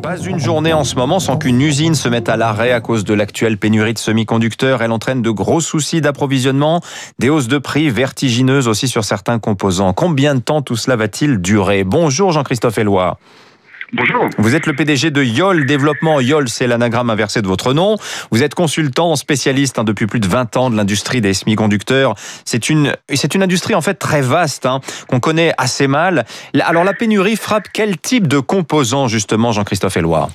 Pas une journée en ce moment sans qu'une usine se mette à l'arrêt à cause de l'actuelle pénurie de semi-conducteurs. Elle entraîne de gros soucis d'approvisionnement, des hausses de prix vertigineuses aussi sur certains composants. Combien de temps tout cela va-t-il durer? Bonjour Jean-Christophe Eloi. Bonjour. Vous êtes le PDG de YOL Développement. YOL, c'est l'anagramme inversé de votre nom. Vous êtes consultant, spécialiste hein, depuis plus de 20 ans de l'industrie des semi-conducteurs. C'est une, c'est une industrie en fait très vaste, hein, qu'on connaît assez mal. Alors la pénurie frappe quel type de composants justement, Jean-Christophe Eloi?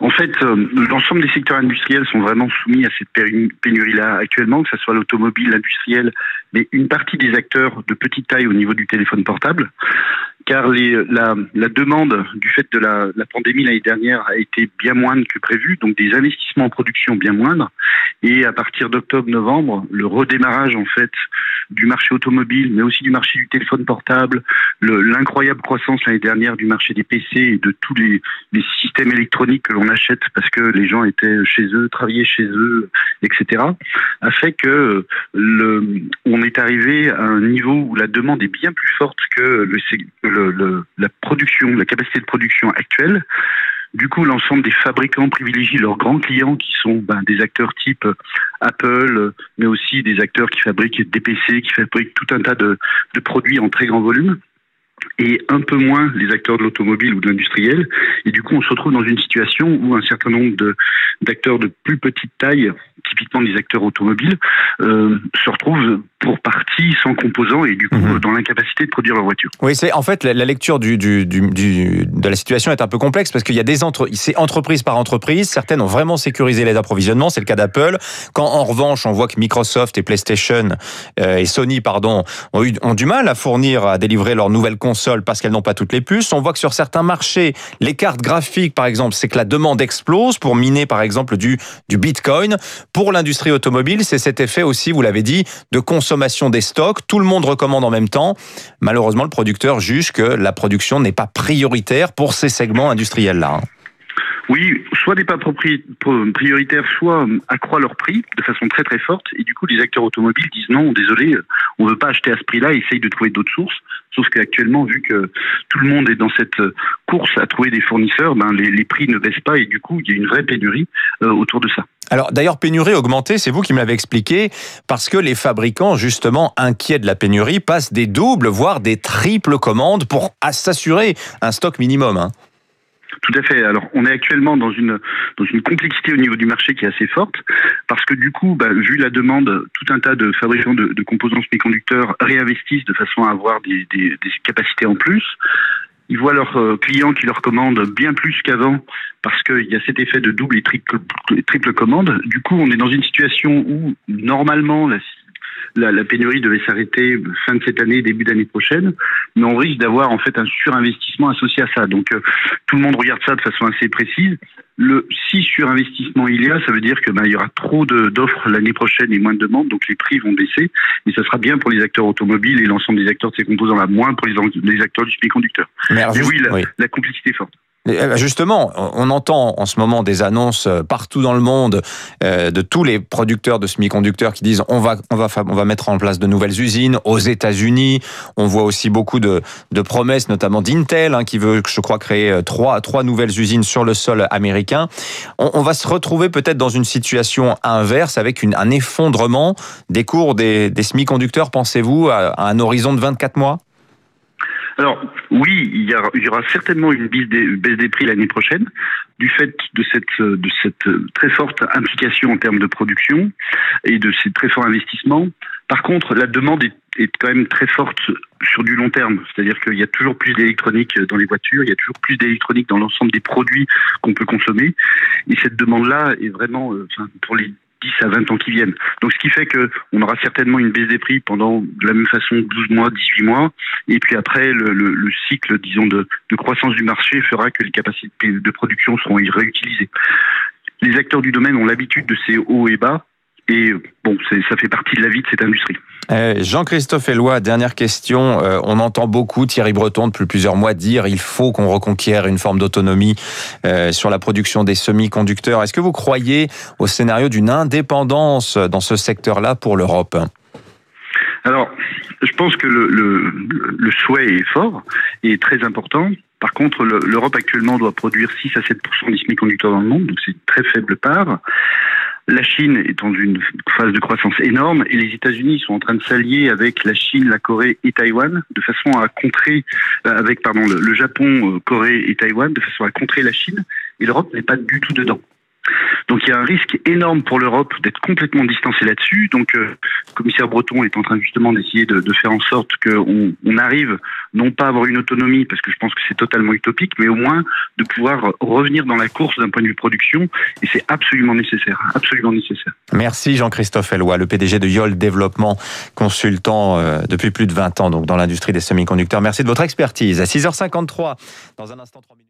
En fait, euh, l'ensemble des secteurs industriels sont vraiment soumis à cette pénurie-là actuellement, que ce soit l'automobile, l'industriel, mais une partie des acteurs de petite taille au niveau du téléphone portable car les, la, la, demande du fait de la, la pandémie l'année dernière a été bien moindre que prévu, donc des investissements en production bien moindres. Et à partir d'octobre-novembre, le redémarrage en fait du marché automobile, mais aussi du marché du téléphone portable, l'incroyable croissance l'année dernière du marché des PC et de tous les, les systèmes électroniques que l'on achète parce que les gens étaient chez eux, travaillaient chez eux, etc., a fait que le, on est arrivé à un niveau où la demande est bien plus forte que le, la production, la capacité de production actuelle. Du coup, l'ensemble des fabricants privilégient leurs grands clients qui sont ben, des acteurs type Apple, mais aussi des acteurs qui fabriquent des PC, qui fabriquent tout un tas de produits en très grand volume et un peu moins les acteurs de l'automobile ou de l'industriel. Et du coup, on se retrouve dans une situation où un certain nombre d'acteurs de, plus petite taille, typiquement des acteurs automobiles, euh, se retrouvent pour partie sans composants et du coup mhm. dans l'incapacité de produire leur voiture. Oui, c'est en fait la, lecture du, du, du, de la situation est un peu complexe parce qu'il y a des entre, c'est entreprise par entreprise. Certaines ont vraiment sécurisé les approvisionnements, c'est le cas d'Apple. Quand en revanche on voit que Microsoft et PlayStation euh, et Sony pardon ont, eu, ont du mal à fournir à délivrer leurs nouvelles parce qu'elles n'ont pas toutes les puces. On voit que sur certains marchés, les cartes graphiques par exemple, c'est que la demande explose pour miner par exemple du du Bitcoin. Pour l'industrie automobile, c'est cet effet aussi, vous l'avez dit, de consommation des stocks, tout le monde recommande en même temps. Malheureusement, le producteur juge que la production n'est pas prioritaire pour ces segments industriels-là. Oui, soit des pas prioritaires, soit euh, accroît leur prix de façon très très forte. Et du coup, les acteurs automobiles disent non, désolé, on ne veut pas acheter à ce prix-là, essayent de trouver d'autres sources. Sauf qu'actuellement, vu que tout le monde est dans cette euh, course à trouver des fournisseurs, ben les, prix ne baissent pas et du coup, il y a une vraie pénurie euh, autour de ça. Alors d'ailleurs, pénurie augmentée, c'est vous qui me l'avez expliqué, parce que les fabricants, justement, inquiets de la pénurie, passent des doubles, voire des triples commandes pour s'assurer un stock minimum. Hein. Tout à fait. Alors, on est actuellement dans une dans une complexité au niveau du marché qui est assez forte, parce que du coup, bah, vu la demande, tout un tas de fabricants de, composants semi-conducteurs réinvestissent de façon à avoir des capacités en plus. Ils voient leurs euh, clients qui leur commandent bien plus qu'avant parce qu'il y a cet effet de double et triple, triple commande. Du coup, on est dans une situation où normalement la, la, la pénurie devait s'arrêter fin de cette année, début d'année prochaine, mais on risque d'avoir en fait un surinvestissement associé à ça. Donc euh, tout le monde regarde ça de façon assez précise. Le si surinvestissement il y a, ça veut dire que ben, il y aura trop d'offres l'année prochaine et moins de demandes, donc les prix vont baisser. Et ça sera bien pour les acteurs automobiles et l'ensemble des acteurs de ces composants-là, moins pour les, les acteurs du semi-conducteur. Mais, oui, la, oui, la complexité est forte. Euh, justement, on entend en ce moment des annonces euh, partout dans le monde euh, de tous les producteurs de semi-conducteurs qui disent on va on va on va mettre en place de nouvelles usines aux États-Unis. On voit aussi beaucoup de, de promesses, notamment d'Intel hein, qui veut, je crois, créer trois trois nouvelles usines sur le sol américain. On, va se retrouver peut-être dans une situation inverse avec un effondrement des cours des, des semi-conducteurs. Pensez-vous à un horizon de 24 mois? Alors oui, il y, aura certainement une baisse des, prix l'année prochaine du fait de cette, de cette très forte implication en termes de production et de ces très forts investissements. Par contre, la demande est, est quand même très forte sur du long terme, c'est-à-dire qu'il y a toujours plus d'électronique dans les voitures, il y a toujours plus d'électronique dans l'ensemble des produits qu'on peut consommer, et cette demande-là est vraiment, euh, pour les 10 à 20 ans qui viennent. Donc ce qui fait qu'on aura certainement une baisse des prix pendant de la même façon 12 mois, 18 mois, et puis après le, le, cycle, disons, de croissance du marché fera que les capacités de production seront réutilisées. Les acteurs du domaine ont l'habitude de ces hauts et bas, et bon, ça fait partie de la vie de cette industrie. Euh, Jean-Christophe Eloi, dernière question. Euh, on entend beaucoup Thierry Breton depuis plusieurs mois dire il faut qu'on reconquiert une forme d'autonomie euh, sur la production des semi-conducteurs. Est-ce que vous croyez au scénario d'une indépendance dans ce secteur-là pour l'Europe? Alors, je pense que le, le, le souhait est fort et très important Par contre, l'Europe actuellement doit produire 6 à 7% des semi-conducteurs dans le monde, donc c'est une très faible part. La Chine est dans une phase de croissance énorme et les États-Unis sont en train de s'allier avec la Chine, la Corée et Taïwan de façon à contrer, euh, avec pardon, le, Japon, euh, Corée et Taïwan de façon à contrer la Chine. Et l'Europe n'est pas du tout dedans. Donc il y a un risque énorme pour l'Europe d'être complètement distancée là-dessus. Donc euh, le commissaire Breton est en train justement d'essayer de, faire en sorte qu'on on arrive non pas à avoir une autonomie, parce que je pense que c'est totalement utopique, mais au moins de pouvoir revenir dans la course d'un point de vue production. Et c'est absolument nécessaire, absolument nécessaire. Merci Jean-Christophe Eloi, le PDG de YOL Développement, consultant euh, depuis plus de 20 ans donc dans l'industrie des semi-conducteurs. Merci de votre expertise. À 6h53, dans un instant 3 minutes.